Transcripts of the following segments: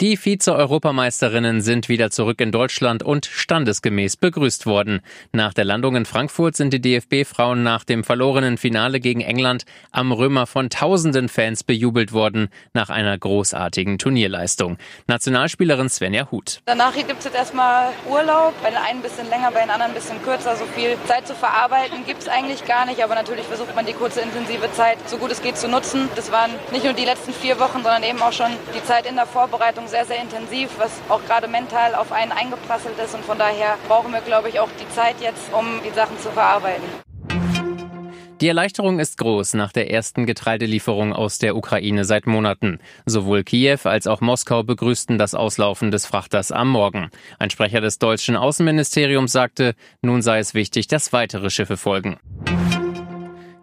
Die Vize-Europameisterinnen sind wieder zurück in Deutschland und standesgemäß begrüßt worden. Nach der Landung in Frankfurt sind die DFB-Frauen nach dem verlorenen Finale gegen England am Römer von tausenden Fans bejubelt worden, nach einer großartigen Turnierleistung. Nationalspielerin Svenja Huth. Danach gibt es jetzt erstmal Urlaub, bei den einen ein bisschen länger, bei den anderen ein bisschen kürzer. So viel Zeit zu verarbeiten gibt es eigentlich gar nicht, aber natürlich versucht man die kurze intensive Zeit so gut es geht zu nutzen. Das waren nicht nur die letzten vier Wochen, sondern eben auch schon die Zeit in der Vorbereitung sehr, sehr intensiv, was auch gerade mental auf einen eingeprasselt ist. Und von daher brauchen wir, glaube ich, auch die Zeit jetzt, um die Sachen zu verarbeiten. Die Erleichterung ist groß nach der ersten Getreidelieferung aus der Ukraine seit Monaten. Sowohl Kiew als auch Moskau begrüßten das Auslaufen des Frachters am Morgen. Ein Sprecher des deutschen Außenministeriums sagte, nun sei es wichtig, dass weitere Schiffe folgen.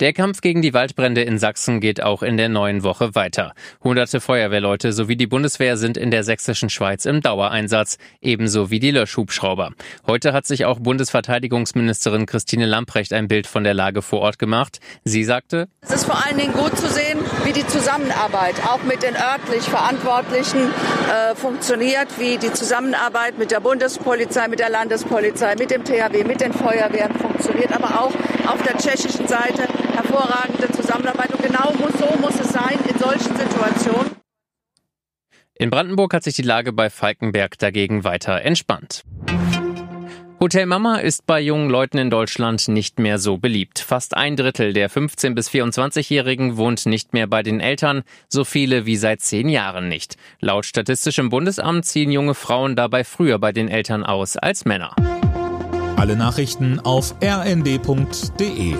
Der Kampf gegen die Waldbrände in Sachsen geht auch in der neuen Woche weiter. Hunderte Feuerwehrleute sowie die Bundeswehr sind in der sächsischen Schweiz im Dauereinsatz, ebenso wie die Löschhubschrauber. Heute hat sich auch Bundesverteidigungsministerin Christine Lamprecht ein Bild von der Lage vor Ort gemacht. Sie sagte, Es ist vor allen Dingen gut zu sehen, wie die Zusammenarbeit auch mit den örtlich Verantwortlichen äh, funktioniert, wie die Zusammenarbeit mit der Bundespolizei, mit der Landespolizei, mit dem THW, mit den Feuerwehren funktioniert, aber auch auf der tschechischen Seite hervorragende Zusammenarbeit. Und genau muss, so muss es sein in solchen Situationen. In Brandenburg hat sich die Lage bei Falkenberg dagegen weiter entspannt. Hotel Mama ist bei jungen Leuten in Deutschland nicht mehr so beliebt. Fast ein Drittel der 15- bis 24-Jährigen wohnt nicht mehr bei den Eltern, so viele wie seit zehn Jahren nicht. Laut Statistischem Bundesamt ziehen junge Frauen dabei früher bei den Eltern aus als Männer. Alle Nachrichten auf rnd.de